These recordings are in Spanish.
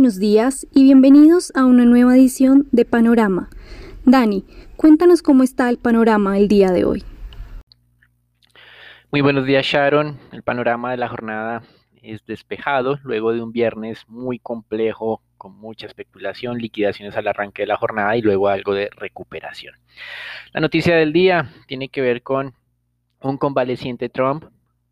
buenos días y bienvenidos a una nueva edición de Panorama. Dani, cuéntanos cómo está el panorama el día de hoy. Muy buenos días Sharon, el panorama de la jornada es despejado luego de un viernes muy complejo con mucha especulación, liquidaciones al arranque de la jornada y luego algo de recuperación. La noticia del día tiene que ver con un convaleciente Trump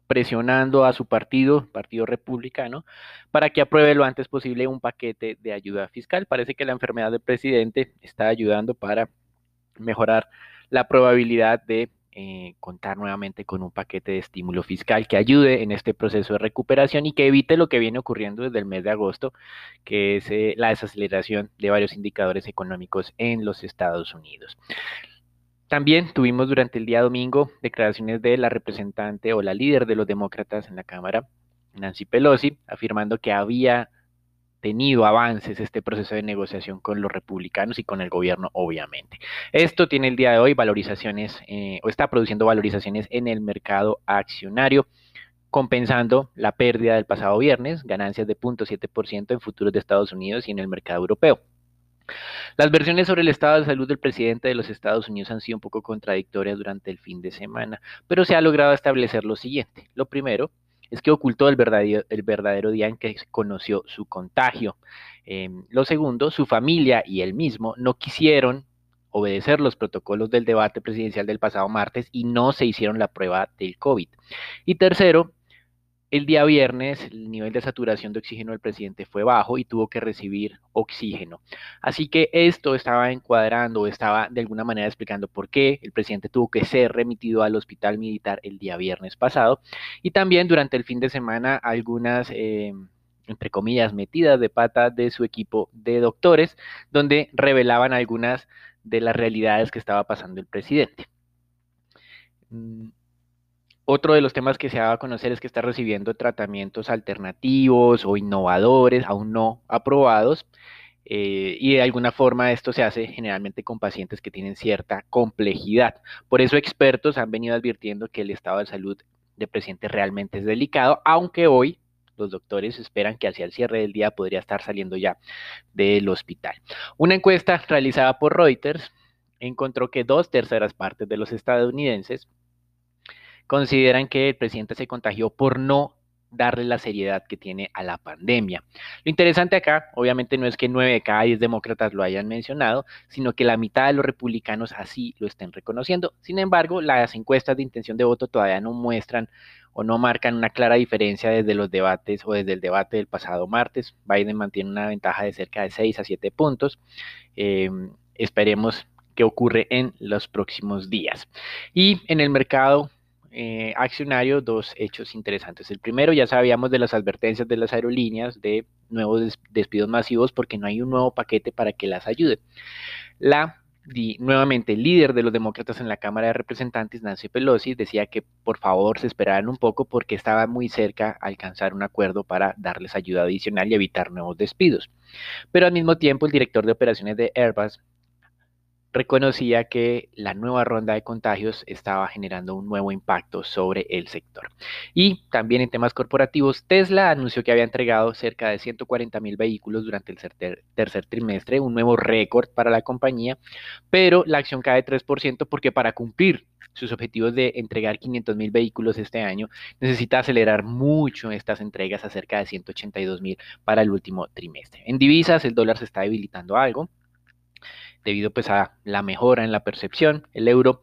presionando a su partido, Partido Republicano, para que apruebe lo antes posible un paquete de ayuda fiscal. Parece que la enfermedad del presidente está ayudando para mejorar la probabilidad de eh, contar nuevamente con un paquete de estímulo fiscal que ayude en este proceso de recuperación y que evite lo que viene ocurriendo desde el mes de agosto, que es eh, la desaceleración de varios indicadores económicos en los Estados Unidos. También tuvimos durante el día domingo declaraciones de la representante o la líder de los demócratas en la Cámara, Nancy Pelosi, afirmando que había tenido avances este proceso de negociación con los republicanos y con el gobierno, obviamente. Esto tiene el día de hoy valorizaciones eh, o está produciendo valorizaciones en el mercado accionario, compensando la pérdida del pasado viernes, ganancias de 0.7% en futuros de Estados Unidos y en el mercado europeo. Las versiones sobre el estado de salud del presidente de los Estados Unidos han sido un poco contradictorias durante el fin de semana, pero se ha logrado establecer lo siguiente. Lo primero es que ocultó el verdadero, día en que conoció su contagio. Em, lo segundo, su familia y él mismo no quisieron obedecer los protocolos del debate presidencial del pasado martes y no se hicieron la prueba del COVID. Y tercero, el día viernes el nivel de saturación de oxígeno del presidente fue bajo y tuvo que recibir oxígeno. Así que esto estaba encuadrando, estaba de alguna manera explicando por qué el presidente tuvo que ser remitido al hospital militar el día viernes pasado. Y también durante el fin de semana algunas... Eh, entre comillas, metidas de pata de su equipo de doctores, donde revelaban algunas de las realidades que estaba pasando el presidente. Otro de los temas que se ha a conocer es que está recibiendo tratamientos alternativos o innovadores, aún no aprobados, eh, y de alguna forma esto se hace generalmente con pacientes que tienen cierta complejidad. Por eso expertos han venido advirtiendo que el estado de salud del presidente realmente es delicado, aunque hoy los doctores esperan que hacia el cierre del día podría estar saliendo ya del hospital. Una encuesta realizada por Reuters encontró que dos terceras partes de los estadounidenses consideran que el presidente se contagió por no darle la seriedad que tiene a la pandemia. Lo interesante acá, obviamente, no es que nueve de cada diez demócratas lo hayan mencionado, sino que la mitad de los republicanos así lo estén reconociendo. Sin embargo, las encuestas de intención de voto todavía no muestran o no marcan una clara diferencia desde los debates o desde el debate del pasado martes. Biden mantiene una ventaja de cerca de 6 a 7 puntos. Em, esperemos qué ocurre en los próximos días. Y en el mercado eh, accionario dos hechos interesantes. El primero, ya sabíamos de las advertencias de las aerolíneas de nuevos despidos masivos porque no hay un nuevo paquete para que las ayude. La nuevamente el líder de los demócratas en la Cámara de Representantes, Nancy Pelosi, decía que por favor se esperaran un poco porque estaba muy cerca alcanzar un acuerdo para darles ayuda adicional y evitar nuevos despidos. Pero al mismo tiempo el director de operaciones de Airbus, reconocía que la nueva ronda de contagios estaba generando un nuevo impacto sobre el sector. Y también en temas corporativos, Tesla anunció que había entregado cerca de 140 mil vehículos durante el tercer, trimestre, un nuevo récord para la compañía, pero la acción cae 3% porque para cumplir sus objetivos de entregar 500 mil vehículos este año, necesita acelerar mucho estas entregas a cerca de 182 mil para el último trimestre. En divisas, el dólar se está debilitando algo debido pues a la mejora en la percepción. El euro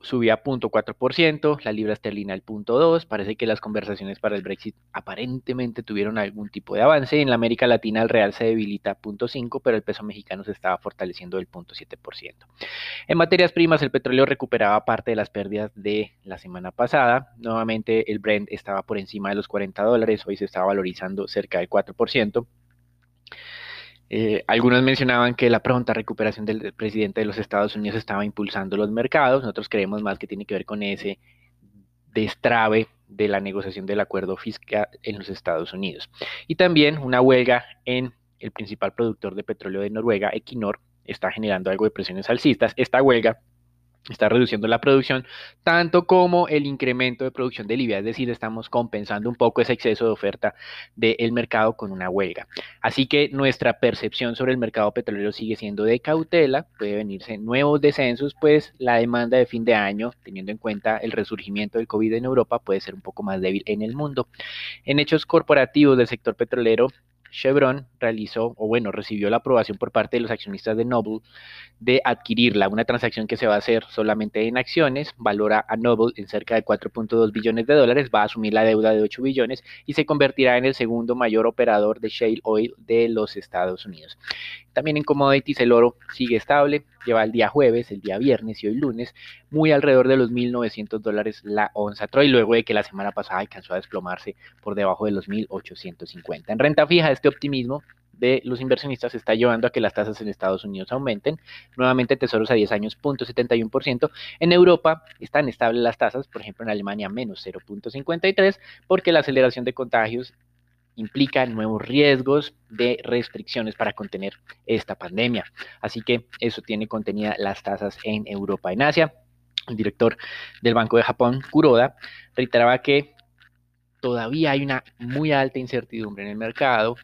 subía 0.4%, la libra esterlina el 0.2%, parece que las conversaciones para el Brexit aparentemente tuvieron algún tipo de avance. En la América Latina el real se debilita 0.5%, pero el peso mexicano se estaba fortaleciendo del 0.7%. En materias primas el petróleo recuperaba parte de las pérdidas de la semana pasada. Nuevamente el Brent estaba por encima de los 40 dólares, hoy se estaba valorizando cerca del 4%. Eh, algunos mencionaban que la pronta recuperación del presidente de los Estados Unidos estaba impulsando los mercados. Nosotros creemos más que tiene que ver con ese destrave de la negociación del acuerdo fiscal en los Estados Unidos. Y también una huelga en el principal productor de petróleo de Noruega, Equinor, está generando algo de presiones alcistas. Esta huelga está reduciendo la producción, tanto como el incremento de producción de Libia, es decir, estamos compensando un poco ese exceso de oferta del mercado con una huelga. Así que nuestra percepción sobre el mercado petrolero sigue siendo de cautela, puede venirse nuevos descensos, pues la demanda de fin de año, teniendo en cuenta el resurgimiento del COVID en Europa, puede ser un poco más débil en el mundo. En hechos corporativos del sector petrolero, Chevron realizó, o bueno, recibió la aprobación por parte de los accionistas de Noble de adquirirla, una transacción que se va a hacer solamente en acciones, valora a Noble en cerca de 4.2 billones de dólares, va a asumir la deuda de 8 billones y se convertirá en el segundo mayor operador de shale oil de los Estados Unidos. También en commodities el oro sigue estable, lleva el día jueves, el día viernes y hoy lunes muy alrededor de los 1.900 dólares la onza Troy, luego de que la semana pasada alcanzó a desplomarse por debajo de los 1.850. En renta fija, este optimismo de los inversionistas está llevando a que las tasas en Estados Unidos aumenten. Nuevamente, tesoros a 10 años, 0.71%. En Europa están estables las tasas, por ejemplo, en Alemania menos 0.53, porque la aceleración de contagios implica nuevos riesgos de restricciones para contener esta pandemia. Así que eso tiene contenida las tasas en Europa. En Asia, el director del Banco de Japón, Kuroda, reiteraba que todavía hay una muy alta incertidumbre en el mercado,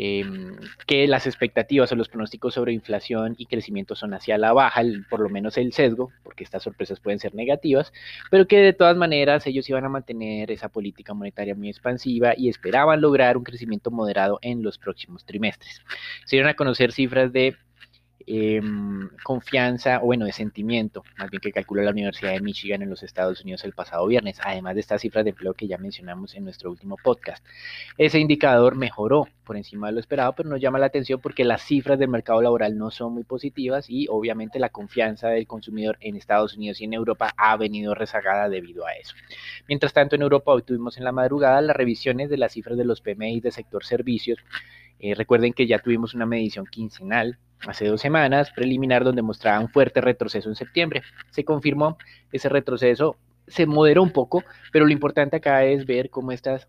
Em, que las expectativas o los pronósticos sobre inflación y crecimiento son hacia la baja, por lo menos el sesgo, porque estas sorpresas pueden ser negativas, pero que de todas maneras ellos iban a mantener esa política monetaria muy expansiva y esperaban lograr un crecimiento moderado en los próximos trimestres. Se dieron a conocer cifras de Em, confianza, o bueno, de sentimiento, más bien que calcula la Universidad de Michigan en los Estados Unidos el pasado viernes, además de estas cifras de empleo que ya mencionamos en nuestro último podcast. Ese indicador mejoró por encima de lo esperado, pero nos llama la atención porque las cifras del mercado laboral no son muy positivas y obviamente la confianza del consumidor en Estados Unidos y en Europa ha venido rezagada debido a eso. Mientras tanto, en Europa hoy tuvimos en la madrugada las revisiones de las cifras de los PMI del sector servicios. Eh, recuerden que ya tuvimos una medición quincenal hace dos semanas, preliminar, donde mostraba un fuerte retroceso en septiembre. Se confirmó ese retroceso, se moderó un poco, pero lo importante acá es ver cómo estas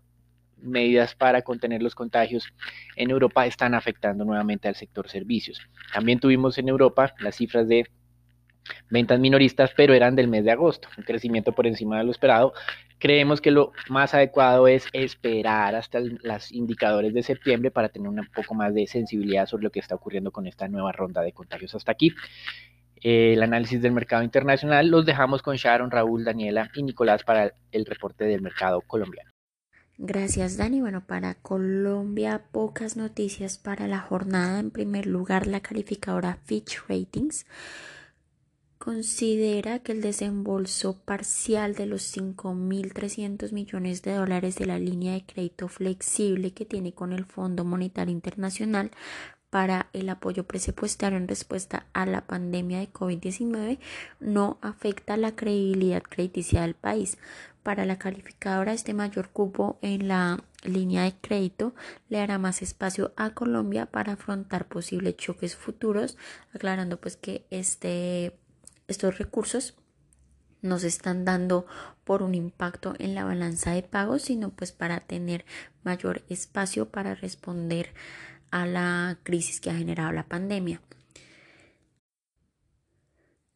medidas para contener los contagios en Europa están afectando nuevamente al sector servicios. También tuvimos en Europa las cifras de ventas minoristas, pero eran del mes de agosto, un crecimiento por encima de lo esperado. Creemos que lo más adecuado es esperar hasta los indicadores de septiembre para tener un poco más de sensibilidad sobre lo que está ocurriendo con esta nueva ronda de contagios hasta aquí. el análisis del mercado internacional los dejamos con Sharon, Raúl, Daniela y Nicolás para el reporte del mercado colombiano. Gracias, Dani. Bueno, para Colombia, pocas noticias para la jornada. En primer lugar, la calificadora Fitch Ratings considera que el desembolso parcial de los 5.300 millones de dólares de la línea de crédito flexible que tiene con el Fondo Monetario Internacional para el apoyo presupuestario en respuesta a la pandemia de COVID-19 no afecta la credibilidad crediticia del país. Para la calificadora, este mayor cupo en la línea de crédito le hará más espacio a Colombia para afrontar posibles choques futuros, aclarando pues que este estos recursos nos están dando por un impacto en la balanza de pagos, sino pues para tener mayor espacio para responder a la crisis que ha generado la pandemia.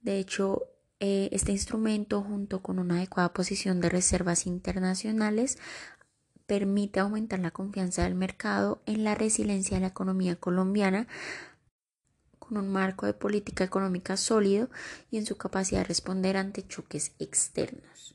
De hecho, eh, este instrumento junto con una adecuada posición de reservas internacionales permite aumentar la confianza del mercado en la resiliencia de la economía colombiana con un marco de política económica sólido y en su capacidad de responder ante choques externos.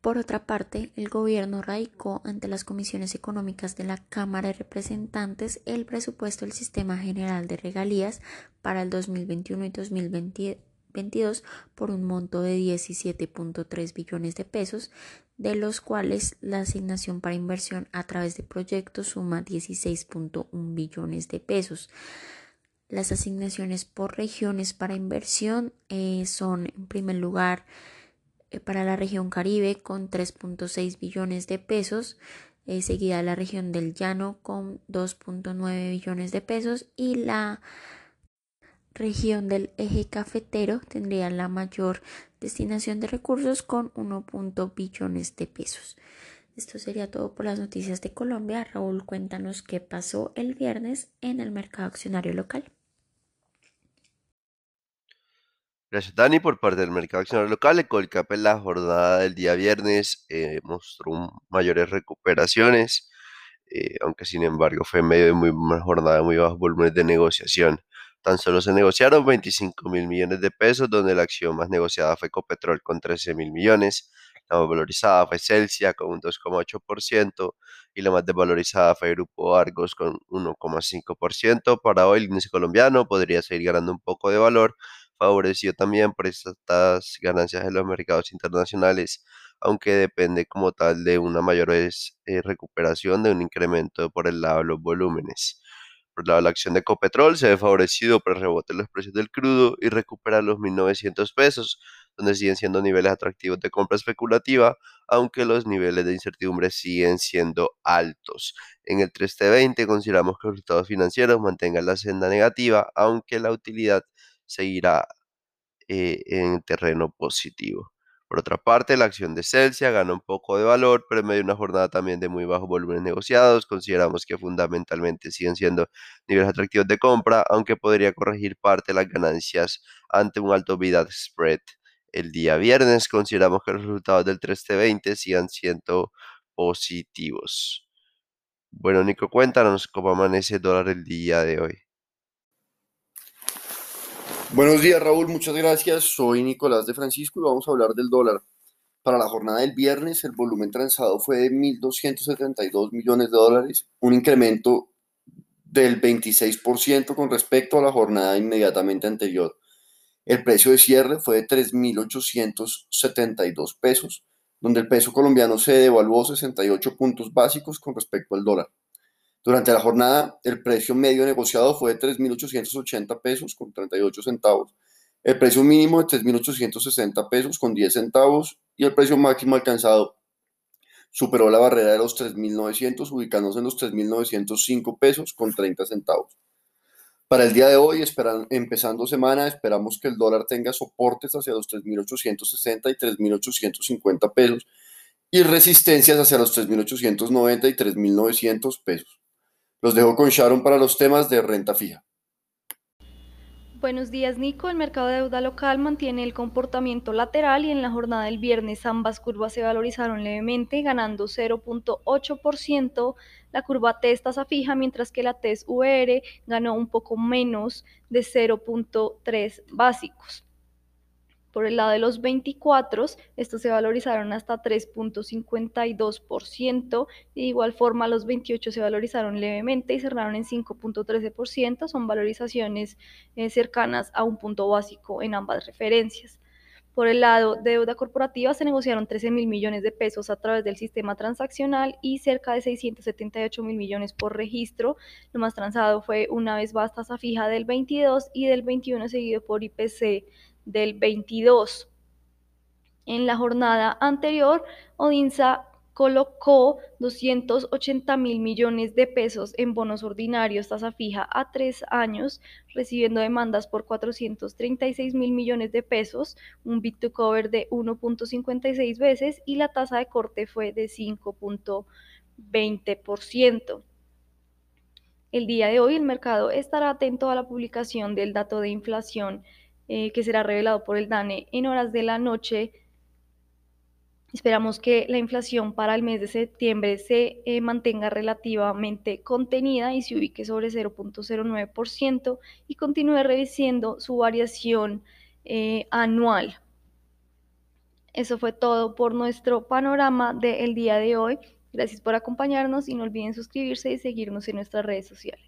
Por otra parte, el gobierno radicó ante las comisiones económicas de la Cámara de Representantes el presupuesto del Sistema General de Regalías para el 2021 y 2022 22 por un monto de 17.3 billones de pesos, de los cuales la asignación para inversión a través de proyectos suma 16.1 billones de pesos. Las asignaciones por regiones para inversión eh, son, en primer lugar, eh, para la región Caribe con 3.6 billones de pesos, eh, seguida la región del Llano con 2.9 billones de pesos y la región del eje cafetero tendría la mayor destinación de recursos con 1. billones de pesos. Esto sería todo por las noticias de Colombia. Raúl, cuéntanos qué pasó el viernes en el mercado accionario local. Gracias, Dani. Por parte del mercado accionario local, el la jornada del día viernes eh, mostró mayores recuperaciones, eh, aunque sin embargo fue en medio de muy, una jornada de muy bajos volúmenes de negociación. Tan solo se negociaron 25 mil millones de pesos, donde la acción más negociada fue Copetrol con 13 mil millones, la más valorizada fue Celsia con un 2,8% y la más desvalorizada fue Grupo Argos con 1,5%. Para hoy el índice colombiano podría seguir ganando un poco de valor, favorecido también por estas ganancias en los mercados internacionales, aunque depende como tal de una mayor eh, recuperación de un incremento por el lado de los volúmenes. De la acción de Copetrol se ve favorecido por el rebote de los precios del crudo y recupera los 1.900 pesos, donde siguen siendo niveles atractivos de compra especulativa, aunque los niveles de incertidumbre siguen siendo altos. En el 3T20 consideramos que los resultados financieros mantengan la senda negativa, aunque la utilidad seguirá eh, en terreno positivo. Por otra parte, la acción de Celsia gana un poco de valor, pero en medio de una jornada también de muy bajos volúmenes negociados, consideramos que fundamentalmente siguen siendo niveles atractivos de compra, aunque podría corregir parte de las ganancias ante un alto bid spread. El día viernes consideramos que los resultados del 3T20 sigan siendo positivos. Bueno, Nico, cuéntanos cómo amanece el dólar el día de hoy. Buenos días, Raúl. Muchas gracias. Soy Nicolás de Francisco y vamos a hablar del dólar. Para la jornada del viernes, el volumen transado fue de 1.272 millones de dólares, un incremento del 26% con respecto a la jornada inmediatamente anterior. El precio de cierre fue de 3.872 pesos, donde el peso colombiano se devaluó 68 puntos básicos con respecto al dólar. Durante la jornada, el precio medio negociado fue de 3.880 pesos con 38 centavos, el precio mínimo de 3.860 pesos con 10 centavos y el precio máximo alcanzado superó la barrera de los 3.900, ubicándose en los 3.905 pesos con 30 centavos. Para el día de hoy, empezando semana, esperamos que el dólar tenga soportes hacia los 3.860 y 3.850 pesos y resistencias hacia los 3.890 y 3.900 pesos. Los dejo con Sharon para los temas de renta fija. Buenos días, Nico. El mercado de deuda local mantiene el comportamiento lateral y en la jornada del viernes ambas curvas se valorizaron levemente, ganando 0.8%. La curva TES tasa fija, mientras que la TES UR ganó un poco menos de 0.3 básicos. Por el lado de los 24, estos se valorizaron hasta 3.52%, de igual forma los 28 se valorizaron levemente y cerraron en 5.13%, son valorizaciones eh, cercanas a un punto básico en ambas referencias. Por el lado de deuda corporativa se negociaron 13 mil millones de pesos a través del sistema transaccional y cerca de 678 mil millones por registro. Lo más transado fue una vez más tasa fija del 22 y del 21 seguido por IPC del 22. En la jornada anterior, Odinsa colocó 280 mil millones de pesos en bonos ordinarios tasa fija a tres años, recibiendo demandas por 436 mil millones de pesos, un bit to cover de 1.56 veces y la tasa de corte fue de 5.20%. El día de hoy el mercado estará atento a la publicación del dato de inflación eh, que será revelado por el DANE en horas de la noche. Esperamos que la inflación para el mes de septiembre se eh, mantenga relativamente contenida y se ubique sobre 0.09% y continúe revisando su variación eh, anual. Eso fue todo por nuestro panorama del día de hoy. Gracias por acompañarnos y no olviden suscribirse y seguirnos en nuestras redes sociales.